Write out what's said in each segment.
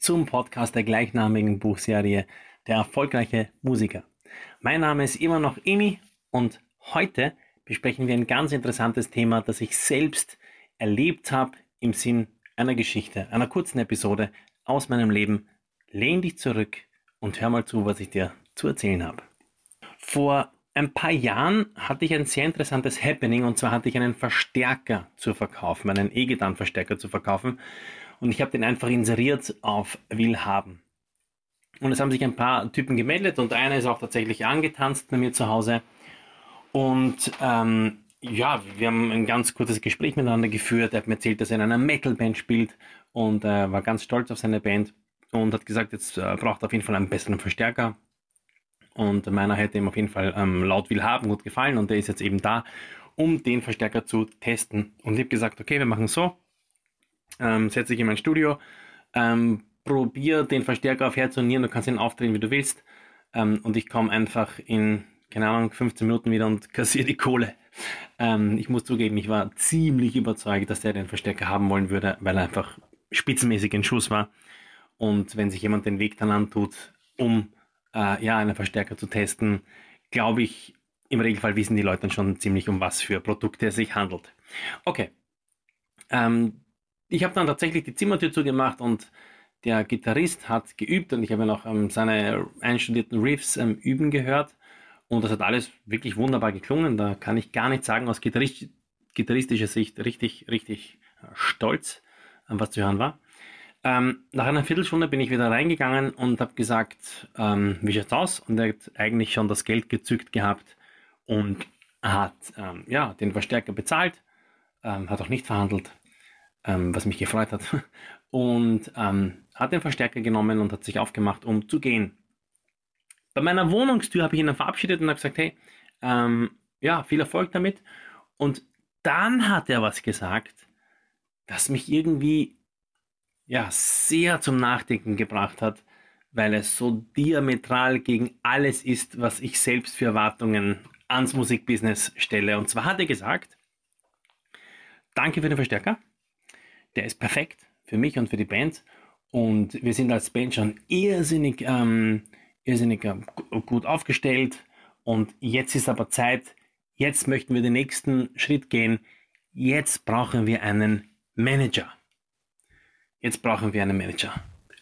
zum Podcast der gleichnamigen Buchserie Der erfolgreiche Musiker. Mein Name ist immer noch Emi und heute besprechen wir ein ganz interessantes Thema, das ich selbst erlebt habe im Sinn einer Geschichte, einer kurzen Episode aus meinem Leben. Lehn dich zurück und hör mal zu, was ich dir zu erzählen habe. Vor ein paar Jahren hatte ich ein sehr interessantes Happening und zwar hatte ich einen Verstärker zu verkaufen, einen E-Gitarren-Verstärker zu verkaufen und ich habe den einfach inseriert auf Willhaben. Und es haben sich ein paar Typen gemeldet und einer ist auch tatsächlich angetanzt bei mir zu Hause. Und ähm, ja, wir haben ein ganz kurzes Gespräch miteinander geführt. Er hat mir erzählt, dass er in einer Metal-Band spielt und äh, war ganz stolz auf seine Band und hat gesagt, jetzt äh, braucht er auf jeden Fall einen besseren Verstärker. Und meiner hätte ihm auf jeden Fall ähm, laut Willhaben gut gefallen und der ist jetzt eben da, um den Verstärker zu testen. Und ich habe gesagt, okay, wir machen so. Ähm, setze dich in mein Studio, ähm, probier den Verstärker auf Herz und Nieren, du kannst ihn aufdrehen, wie du willst. Ähm, und ich komme einfach in, keine Ahnung, 15 Minuten wieder und kassiere die Kohle. Ähm, ich muss zugeben, ich war ziemlich überzeugt, dass der den Verstärker haben wollen würde, weil er einfach spitzenmäßig in Schuss war. Und wenn sich jemand den Weg dann antut, um äh, ja, einen Verstärker zu testen, glaube ich, im Regelfall wissen die Leute dann schon ziemlich, um was für Produkte es sich handelt. Okay. Ähm, ich habe dann tatsächlich die Zimmertür zugemacht und der Gitarrist hat geübt und ich habe noch ähm, seine einstudierten Riffs ähm, üben gehört und das hat alles wirklich wunderbar geklungen. Da kann ich gar nicht sagen, aus Gitarrist gitarristischer Sicht richtig, richtig äh, stolz, was zu hören war. Ähm, nach einer Viertelstunde bin ich wieder reingegangen und habe gesagt, ähm, wie schaut's aus? Und er hat eigentlich schon das Geld gezückt gehabt und hat ähm, ja, den Verstärker bezahlt, ähm, hat auch nicht verhandelt, ähm, was mich gefreut hat. Und ähm, hat den Verstärker genommen und hat sich aufgemacht, um zu gehen. Bei meiner Wohnungstür habe ich ihn dann verabschiedet und habe gesagt, hey, ja, viel Erfolg damit. Und dann hat er was gesagt, das mich irgendwie ja, sehr zum Nachdenken gebracht hat, weil es so diametral gegen alles ist, was ich selbst für Erwartungen ans Musikbusiness stelle. Und zwar hat er gesagt, danke für den Verstärker, der ist perfekt für mich und für die Band. Und wir sind als Band schon irrsinnig, ähm, irrsinnig äh, gut aufgestellt. Und jetzt ist aber Zeit, jetzt möchten wir den nächsten Schritt gehen. Jetzt brauchen wir einen Manager. Jetzt brauchen wir einen Manager.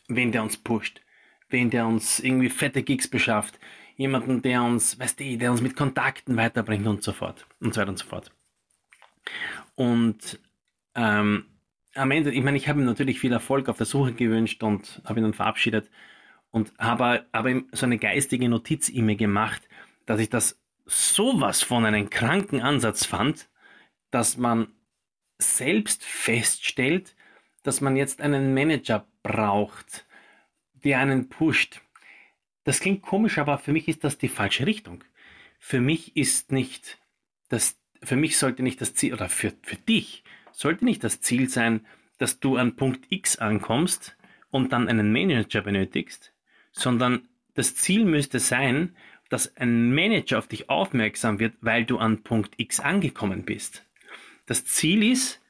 Wen der uns pusht. Wen der uns irgendwie fette Gigs beschafft. Jemanden, der uns, weißt du, der uns mit Kontakten weiterbringt und so fort. Und so weiter und so fort. Und ähm, am Ende, ich meine, ich habe ihm natürlich viel Erfolg auf der Suche gewünscht und habe ihn dann verabschiedet und habe aber so eine geistige Notiz ihm gemacht, dass ich das sowas von einem kranken Ansatz fand, dass man selbst feststellt, dass man jetzt einen Manager braucht, der einen pusht. Das klingt komisch, aber für mich ist das die falsche Richtung. Für mich ist nicht das, für mich sollte nicht das Ziel, oder für, für dich sollte nicht das Ziel sein, dass du an Punkt X ankommst und dann einen Manager benötigst, sondern das Ziel müsste sein, dass ein Manager auf dich aufmerksam wird, weil du an Punkt X angekommen bist. Das Ziel ist,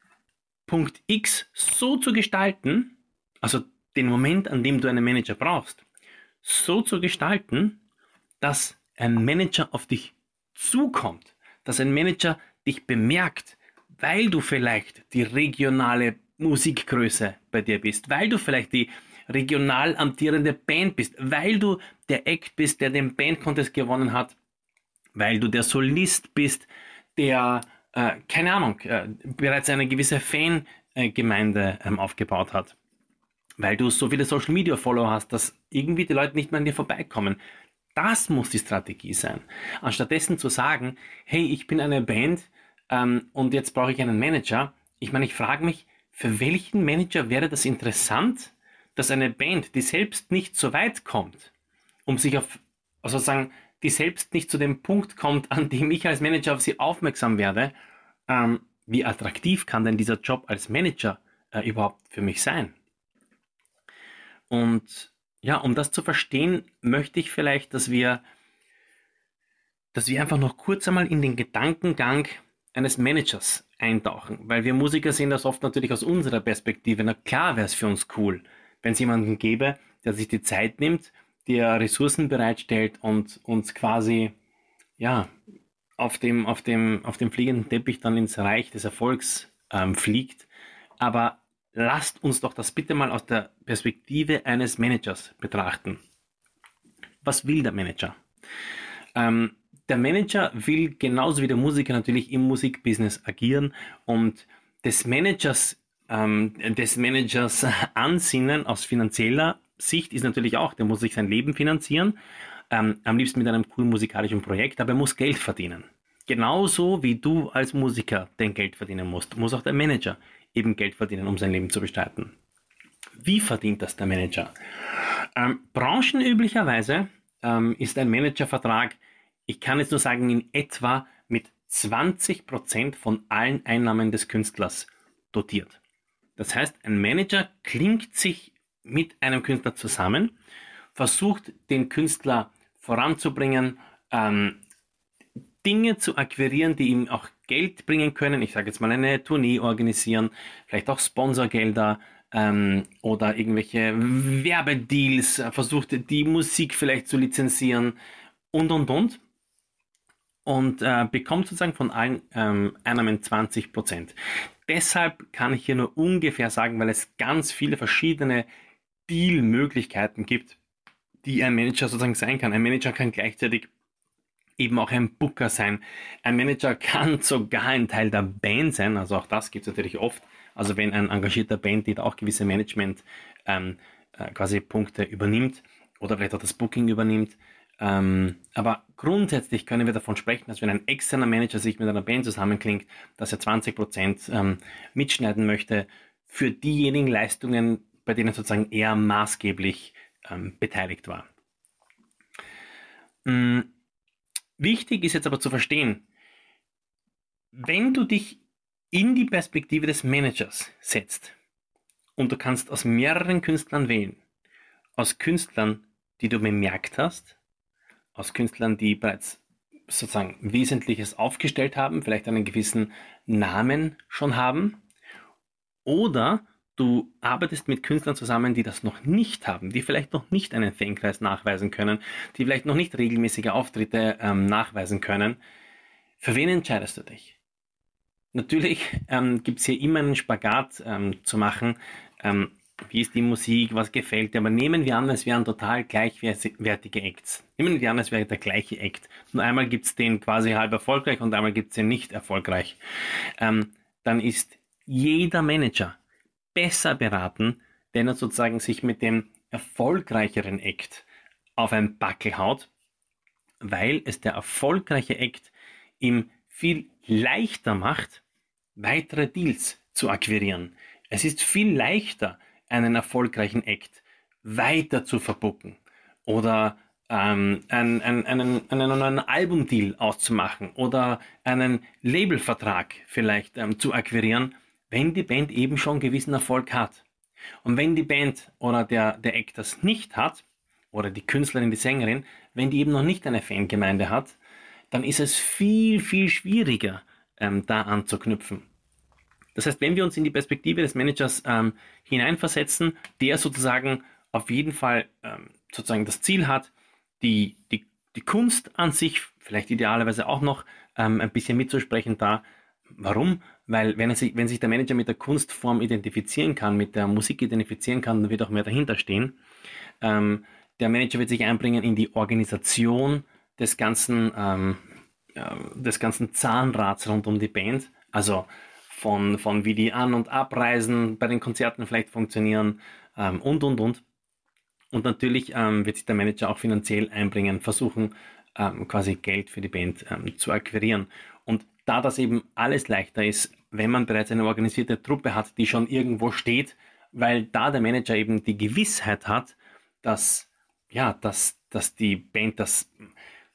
Punkt X so zu gestalten, also den Moment, an dem du einen Manager brauchst, so zu gestalten, dass ein Manager auf dich zukommt, dass ein Manager dich bemerkt, weil du vielleicht die regionale Musikgröße bei dir bist, weil du vielleicht die regional amtierende Band bist, weil du der Act bist, der den Bandcontest gewonnen hat, weil du der Solist bist, der äh, keine Ahnung, äh, bereits eine gewisse Fangemeinde ähm, aufgebaut hat. Weil du so viele Social Media Follower hast, dass irgendwie die Leute nicht mehr an dir vorbeikommen. Das muss die Strategie sein. Anstattdessen zu sagen, hey, ich bin eine Band ähm, und jetzt brauche ich einen Manager. Ich meine, ich frage mich, für welchen Manager wäre das interessant, dass eine Band, die selbst nicht so weit kommt, um sich auf, also sagen, die selbst nicht zu dem Punkt kommt, an dem ich als Manager auf sie aufmerksam werde, ähm, wie attraktiv kann denn dieser Job als Manager äh, überhaupt für mich sein? Und ja, um das zu verstehen, möchte ich vielleicht, dass wir, dass wir einfach noch kurz einmal in den Gedankengang eines Managers eintauchen, weil wir Musiker sehen das oft natürlich aus unserer Perspektive. Na klar wäre es für uns cool, wenn es jemanden gäbe, der sich die Zeit nimmt, der Ressourcen bereitstellt und uns quasi ja auf dem, auf dem, auf dem fliegenden Teppich dann ins Reich des Erfolgs ähm, fliegt. Aber lasst uns doch das bitte mal aus der Perspektive eines Managers betrachten. Was will der Manager? Ähm, der Manager will genauso wie der Musiker natürlich im Musikbusiness agieren und des Managers, ähm, des Managers Ansinnen aus finanzieller Sicht ist natürlich auch, der muss sich sein Leben finanzieren, ähm, am liebsten mit einem coolen musikalischen Projekt, aber er muss Geld verdienen. Genauso wie du als Musiker dein Geld verdienen musst, muss auch der Manager eben Geld verdienen, um sein Leben zu bestreiten. Wie verdient das der Manager? Ähm, branchenüblicherweise ähm, ist ein Managervertrag, ich kann jetzt nur sagen, in etwa mit 20% von allen Einnahmen des Künstlers dotiert. Das heißt, ein Manager klingt sich mit einem Künstler zusammen, versucht den Künstler voranzubringen, ähm, Dinge zu akquirieren, die ihm auch Geld bringen können. Ich sage jetzt mal eine Tournee organisieren, vielleicht auch Sponsorgelder ähm, oder irgendwelche Werbedeals, äh, versucht die Musik vielleicht zu lizenzieren und und und. Und äh, bekommt sozusagen von allen ähm, Einnahmen 20 Prozent. Deshalb kann ich hier nur ungefähr sagen, weil es ganz viele verschiedene Deal-Möglichkeiten gibt, die ein Manager sozusagen sein kann. Ein Manager kann gleichzeitig eben auch ein Booker sein. Ein Manager kann sogar ein Teil der Band sein, also auch das gibt es natürlich oft. Also wenn ein engagierter Bandleader auch gewisse Management ähm, äh, quasi Punkte übernimmt oder vielleicht auch das Booking übernimmt. Ähm, aber grundsätzlich können wir davon sprechen, dass wenn ein externer Manager sich mit einer Band zusammenklingt, dass er 20% ähm, mitschneiden möchte für diejenigen Leistungen, bei denen sozusagen er maßgeblich ähm, beteiligt war. Mhm Wichtig ist jetzt aber zu verstehen, wenn du dich in die Perspektive des Managers setzt und du kannst aus mehreren Künstlern wählen, aus Künstlern, die du bemerkt hast, aus Künstlern, die bereits sozusagen Wesentliches aufgestellt haben, vielleicht einen gewissen Namen schon haben, oder du arbeitest mit Künstlern zusammen, die das noch nicht haben, die vielleicht noch nicht einen Fankreis nachweisen können, die vielleicht noch nicht regelmäßige Auftritte ähm, nachweisen können. Für wen entscheidest du dich? Natürlich ähm, gibt es hier immer einen Spagat ähm, zu machen. Ähm, wie ist die Musik, was gefällt dir? Aber nehmen wir an, es wären total gleichwertige Acts. Nehmen wir an, es wäre der gleiche Act. Nur einmal gibt es den quasi halb erfolgreich und einmal gibt es den nicht erfolgreich. Ähm, dann ist jeder Manager besser beraten, wenn er sozusagen sich mit dem erfolgreicheren Act auf ein Backel haut, weil es der erfolgreiche Act ihm viel leichter macht, weitere Deals zu akquirieren. Es ist viel leichter, einen erfolgreichen Act weiter zu verbucken oder ähm, einen, einen, einen, einen Albumdeal auszumachen oder einen Labelvertrag vielleicht ähm, zu akquirieren, wenn die Band eben schon gewissen Erfolg hat. Und wenn die Band oder der, der Act das nicht hat, oder die Künstlerin, die Sängerin, wenn die eben noch nicht eine Fangemeinde hat, dann ist es viel, viel schwieriger, ähm, da anzuknüpfen. Das heißt, wenn wir uns in die Perspektive des Managers ähm, hineinversetzen, der sozusagen auf jeden Fall ähm, sozusagen das Ziel hat, die, die, die Kunst an sich, vielleicht idealerweise auch noch ähm, ein bisschen mitzusprechen da. Warum? Weil wenn, sich, wenn sich der Manager mit der Kunstform identifizieren kann, mit der Musik identifizieren kann, dann wird auch mehr dahinter stehen. Ähm, der Manager wird sich einbringen in die Organisation des ganzen, ähm, äh, des ganzen Zahnrads rund um die Band. Also von, von wie die An- und Abreisen bei den Konzerten vielleicht funktionieren ähm, und, und, und. Und natürlich ähm, wird sich der Manager auch finanziell einbringen, versuchen, ähm, quasi Geld für die Band ähm, zu akquirieren. Und da das eben alles leichter ist, wenn man bereits eine organisierte Truppe hat, die schon irgendwo steht, weil da der Manager eben die Gewissheit hat, dass, ja, dass, dass die Band das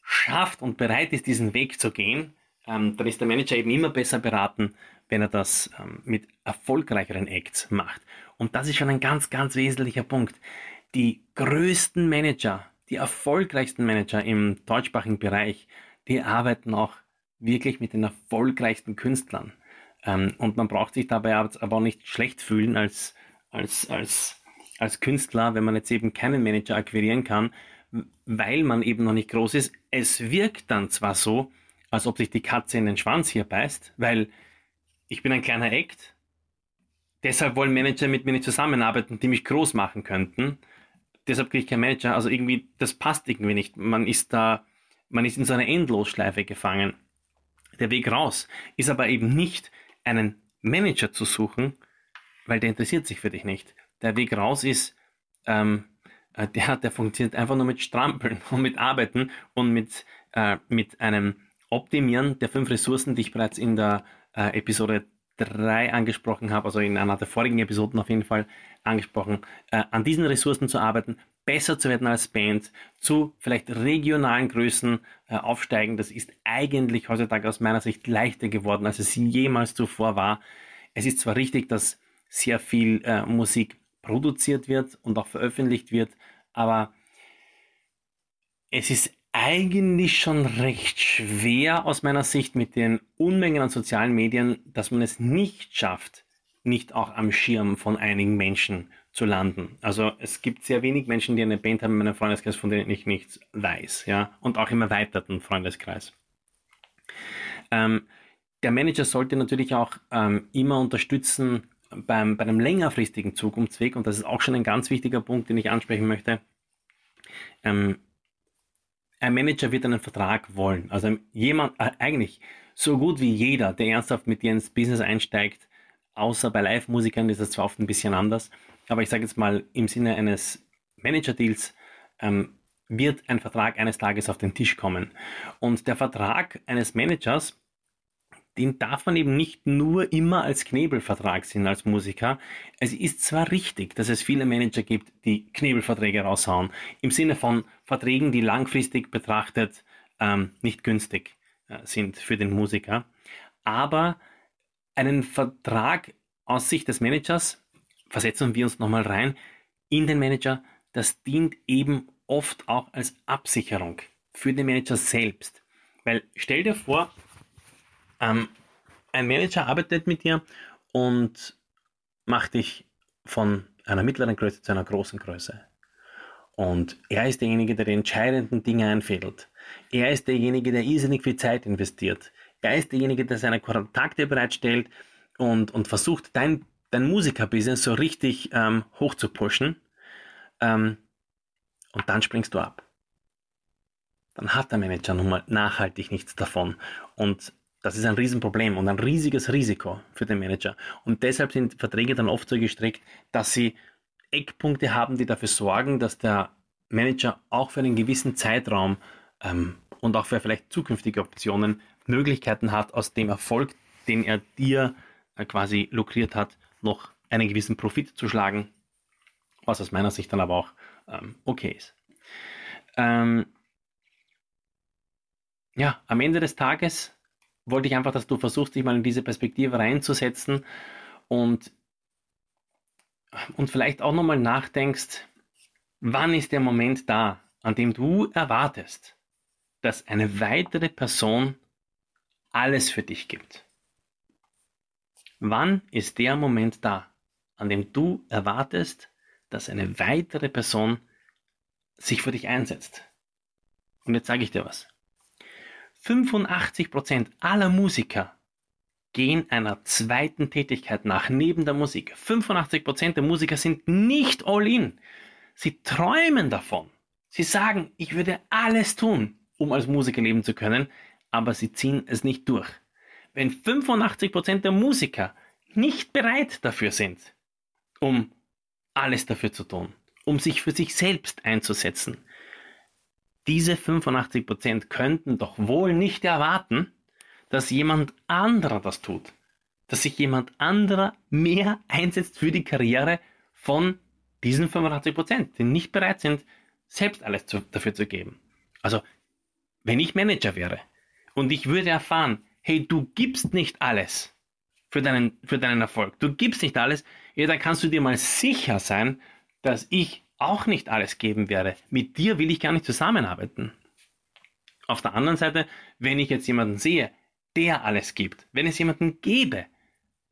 schafft und bereit ist, diesen Weg zu gehen, ähm, dann ist der Manager eben immer besser beraten, wenn er das ähm, mit erfolgreicheren Acts macht. Und das ist schon ein ganz, ganz wesentlicher Punkt. Die größten Manager, die erfolgreichsten Manager im deutschsprachigen Bereich, die arbeiten auch wirklich mit den erfolgreichsten Künstlern. Ähm, und man braucht sich dabei aber auch nicht schlecht fühlen als, als, als, als Künstler, wenn man jetzt eben keinen Manager akquirieren kann, weil man eben noch nicht groß ist. Es wirkt dann zwar so, als ob sich die Katze in den Schwanz hier beißt, weil ich bin ein kleiner Act, deshalb wollen Manager mit mir nicht zusammenarbeiten, die mich groß machen könnten. Deshalb kriege ich keinen Manager. Also irgendwie, das passt irgendwie nicht. Man ist da, man ist in so einer Endlosschleife gefangen. Der Weg raus ist aber eben nicht, einen Manager zu suchen, weil der interessiert sich für dich nicht. Der Weg raus ist, ähm, äh, der, der funktioniert einfach nur mit Strampeln und mit Arbeiten und mit, äh, mit einem Optimieren der fünf Ressourcen, die ich bereits in der äh, Episode 3 angesprochen habe, also in einer der vorigen Episoden auf jeden Fall angesprochen, äh, an diesen Ressourcen zu arbeiten, besser zu werden als Band, zu vielleicht regionalen Größen äh, aufsteigen. Das ist eigentlich heutzutage aus meiner Sicht leichter geworden, als es jemals zuvor war. Es ist zwar richtig, dass sehr viel äh, Musik produziert wird und auch veröffentlicht wird, aber es ist eigentlich schon recht schwer aus meiner Sicht mit den Unmengen an sozialen Medien, dass man es nicht schafft, nicht auch am Schirm von einigen Menschen zu landen. Also es gibt sehr wenig Menschen, die eine Band haben in meinem Freundeskreis, von denen ich nichts weiß, ja, und auch im erweiterten Freundeskreis. Ähm, der Manager sollte natürlich auch ähm, immer unterstützen beim, bei einem längerfristigen Zukunftsweg, und das ist auch schon ein ganz wichtiger Punkt, den ich ansprechen möchte. Ähm, ein Manager wird einen Vertrag wollen. Also jemand, äh, eigentlich so gut wie jeder, der ernsthaft mit dir ins Business einsteigt, außer bei Live-Musikern ist das zwar oft ein bisschen anders, aber ich sage jetzt mal im Sinne eines Manager-Deals ähm, wird ein Vertrag eines Tages auf den Tisch kommen. Und der Vertrag eines Managers, den darf man eben nicht nur immer als Knebelvertrag sehen als Musiker. Es ist zwar richtig, dass es viele Manager gibt, die Knebelverträge raushauen, im Sinne von Verträgen, die langfristig betrachtet ähm, nicht günstig äh, sind für den Musiker, aber einen Vertrag aus Sicht des Managers versetzen wir uns nochmal rein in den Manager. Das dient eben oft auch als Absicherung für den Manager selbst. Weil stell dir vor, ähm, ein Manager arbeitet mit dir und macht dich von einer mittleren Größe zu einer großen Größe. Und er ist derjenige, der die entscheidenden Dinge einfädelt. Er ist derjenige, der irrsinnig viel Zeit investiert. Er ist derjenige, der seine Kontakte bereitstellt und, und versucht, dein dein Musiker-Business so richtig ähm, hoch zu pushen ähm, und dann springst du ab. Dann hat der Manager nun mal nachhaltig nichts davon. Und das ist ein Riesenproblem und ein riesiges Risiko für den Manager. Und deshalb sind Verträge dann oft so gestrickt, dass sie Eckpunkte haben, die dafür sorgen, dass der Manager auch für einen gewissen Zeitraum ähm, und auch für vielleicht zukünftige Optionen Möglichkeiten hat, aus dem Erfolg, den er dir äh, quasi lukriert hat, noch einen gewissen Profit zu schlagen, was aus meiner Sicht dann aber auch ähm, okay ist. Ähm, ja, am Ende des Tages wollte ich einfach, dass du versuchst, dich mal in diese Perspektive reinzusetzen und, und vielleicht auch nochmal nachdenkst, wann ist der Moment da, an dem du erwartest, dass eine weitere Person alles für dich gibt. Wann ist der Moment da, an dem du erwartest, dass eine weitere Person sich für dich einsetzt? Und jetzt sage ich dir was. 85% aller Musiker gehen einer zweiten Tätigkeit nach, neben der Musik. 85% der Musiker sind nicht all in. Sie träumen davon. Sie sagen, ich würde alles tun, um als Musiker leben zu können, aber sie ziehen es nicht durch wenn 85% der Musiker nicht bereit dafür sind, um alles dafür zu tun, um sich für sich selbst einzusetzen. Diese 85% könnten doch wohl nicht erwarten, dass jemand anderer das tut, dass sich jemand anderer mehr einsetzt für die Karriere von diesen 85 Prozent, die nicht bereit sind, selbst alles zu, dafür zu geben. Also, wenn ich Manager wäre und ich würde erfahren, hey, du gibst nicht alles für deinen, für deinen Erfolg, du gibst nicht alles, ja, dann kannst du dir mal sicher sein, dass ich auch nicht alles geben werde. Mit dir will ich gar nicht zusammenarbeiten. Auf der anderen Seite, wenn ich jetzt jemanden sehe, der alles gibt, wenn es jemanden gäbe,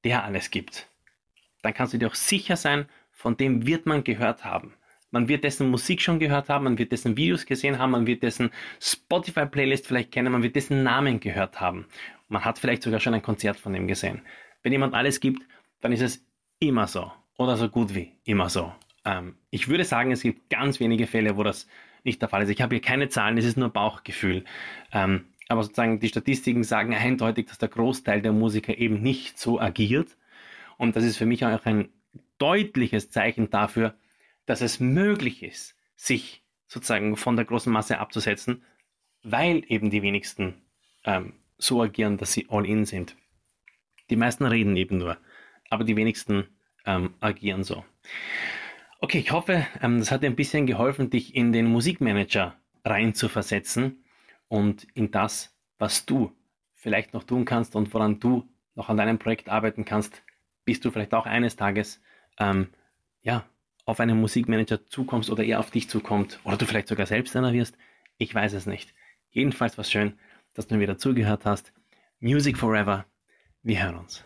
der alles gibt, dann kannst du dir auch sicher sein, von dem wird man gehört haben. Man wird dessen Musik schon gehört haben, man wird dessen Videos gesehen haben, man wird dessen Spotify-Playlist vielleicht kennen, man wird dessen Namen gehört haben. Man hat vielleicht sogar schon ein Konzert von ihm gesehen. Wenn jemand alles gibt, dann ist es immer so. Oder so gut wie immer so. Ähm, ich würde sagen, es gibt ganz wenige Fälle, wo das nicht der Fall ist. Ich habe hier keine Zahlen, es ist nur Bauchgefühl. Ähm, aber sozusagen die Statistiken sagen eindeutig, dass der Großteil der Musiker eben nicht so agiert. Und das ist für mich auch ein deutliches Zeichen dafür, dass es möglich ist, sich sozusagen von der großen Masse abzusetzen, weil eben die wenigsten ähm, so agieren, dass sie all in sind. Die meisten reden eben nur, aber die wenigsten ähm, agieren so. Okay, ich hoffe, ähm, das hat dir ein bisschen geholfen, dich in den Musikmanager reinzuversetzen und in das, was du vielleicht noch tun kannst und woran du noch an deinem Projekt arbeiten kannst, bis du vielleicht auch eines Tages ähm, ja, auf einen Musikmanager zukommst oder er auf dich zukommt oder du vielleicht sogar selbst einer wirst. Ich weiß es nicht. Jedenfalls war es schön, dass du mir wieder zugehört hast. Music Forever. Wir hören uns.